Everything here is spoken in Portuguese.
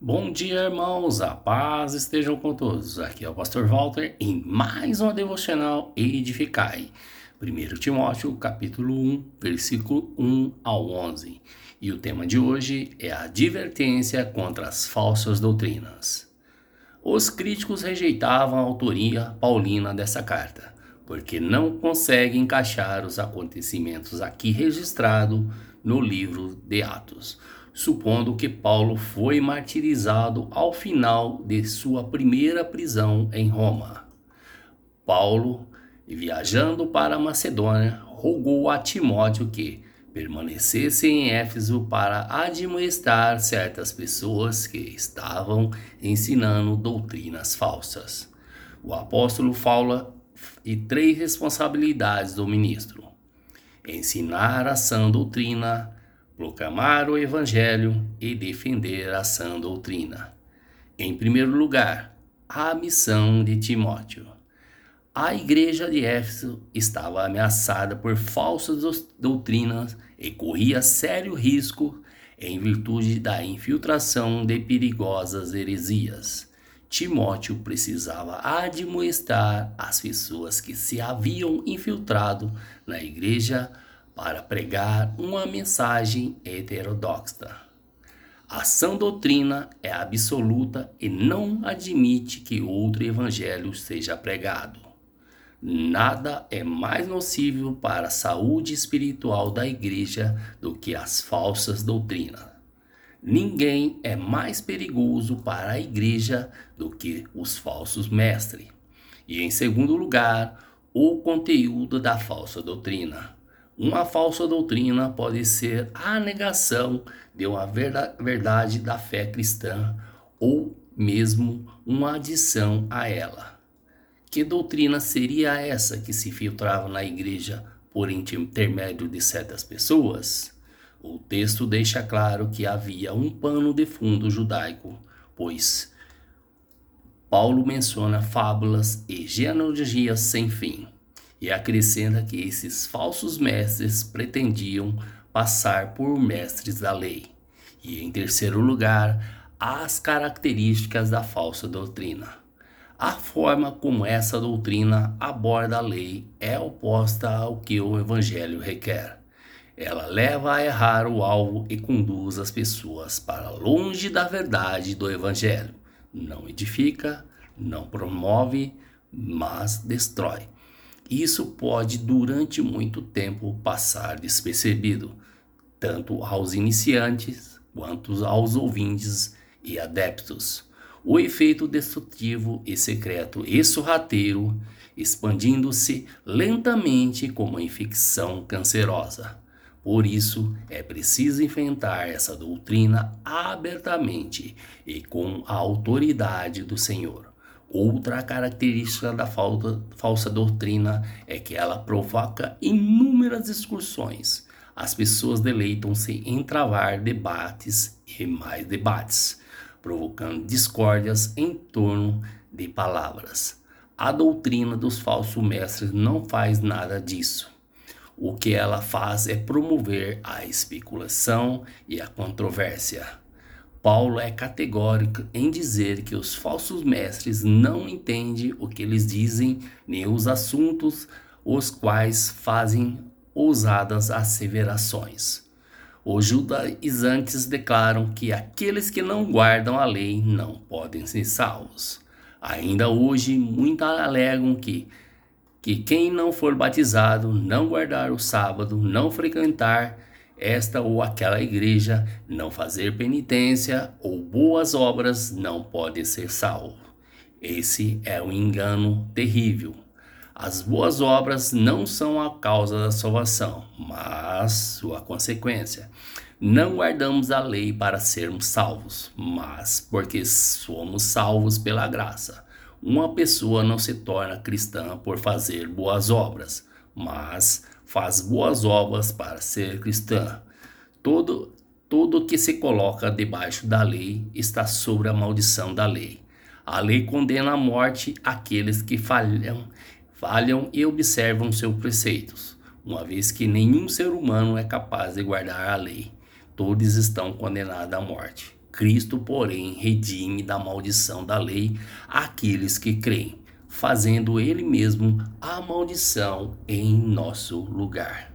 Bom dia, irmãos. A paz estejam com todos. Aqui é o Pastor Walter em mais uma devocional Edificai. 1 Timóteo, capítulo 1, versículo 1 ao 11. E o tema de hoje é a advertência contra as falsas doutrinas. Os críticos rejeitavam a autoria paulina dessa carta, porque não conseguem encaixar os acontecimentos aqui registrados no livro de Atos supondo que Paulo foi martirizado ao final de sua primeira prisão em Roma. Paulo, viajando para Macedônia, rogou a Timóteo que permanecesse em Éfeso para administrar certas pessoas que estavam ensinando doutrinas falsas. O apóstolo fala e três responsabilidades do ministro: ensinar a sã doutrina, proclamar o Evangelho e defender a sã doutrina. Em primeiro lugar, a missão de Timóteo. A igreja de Éfeso estava ameaçada por falsas doutrinas e corria sério risco em virtude da infiltração de perigosas heresias. Timóteo precisava admoestar as pessoas que se haviam infiltrado na igreja para pregar uma mensagem heterodoxa. A sã doutrina é absoluta e não admite que outro evangelho seja pregado. Nada é mais nocivo para a saúde espiritual da igreja do que as falsas doutrinas. Ninguém é mais perigoso para a igreja do que os falsos mestres. E em segundo lugar, o conteúdo da falsa doutrina. Uma falsa doutrina pode ser a negação de uma verdade da fé cristã ou mesmo uma adição a ela. Que doutrina seria essa que se filtrava na igreja por intermédio de certas pessoas? O texto deixa claro que havia um pano de fundo judaico, pois Paulo menciona fábulas e genealogias sem fim e acrescenta que esses falsos mestres pretendiam passar por mestres da lei. E em terceiro lugar, as características da falsa doutrina. A forma como essa doutrina aborda a lei é oposta ao que o evangelho requer. Ela leva a errar o alvo e conduz as pessoas para longe da verdade do evangelho. Não edifica, não promove, mas destrói. Isso pode, durante muito tempo, passar despercebido, tanto aos iniciantes quanto aos ouvintes e adeptos. O efeito destrutivo e secreto e sorrateiro, expandindo-se lentamente como uma infecção cancerosa. Por isso, é preciso enfrentar essa doutrina abertamente e com a autoridade do Senhor. Outra característica da falta, falsa doutrina é que ela provoca inúmeras discussões. As pessoas deleitam-se em travar debates e mais debates, provocando discórdias em torno de palavras. A doutrina dos falsos mestres não faz nada disso. O que ela faz é promover a especulação e a controvérsia. Paulo é categórico em dizer que os falsos mestres não entendem o que eles dizem, nem os assuntos os quais fazem ousadas asseverações. Os judaizantes declaram que aqueles que não guardam a lei não podem ser salvos. Ainda hoje, muitos alegam que, que quem não for batizado, não guardar o sábado, não frequentar esta ou aquela igreja, não fazer penitência ou boas obras não pode ser salvo. Esse é um engano terrível. As boas obras não são a causa da salvação, mas sua consequência. Não guardamos a lei para sermos salvos, mas porque somos salvos pela graça. Uma pessoa não se torna cristã por fazer boas obras, mas faz boas obras para ser cristã. Todo todo que se coloca debaixo da lei está sob a maldição da lei. A lei condena à morte aqueles que falham, falham e observam seus preceitos, uma vez que nenhum ser humano é capaz de guardar a lei. Todos estão condenados à morte. Cristo, porém, redime da maldição da lei aqueles que creem, fazendo ele mesmo a maldição em nosso lugar.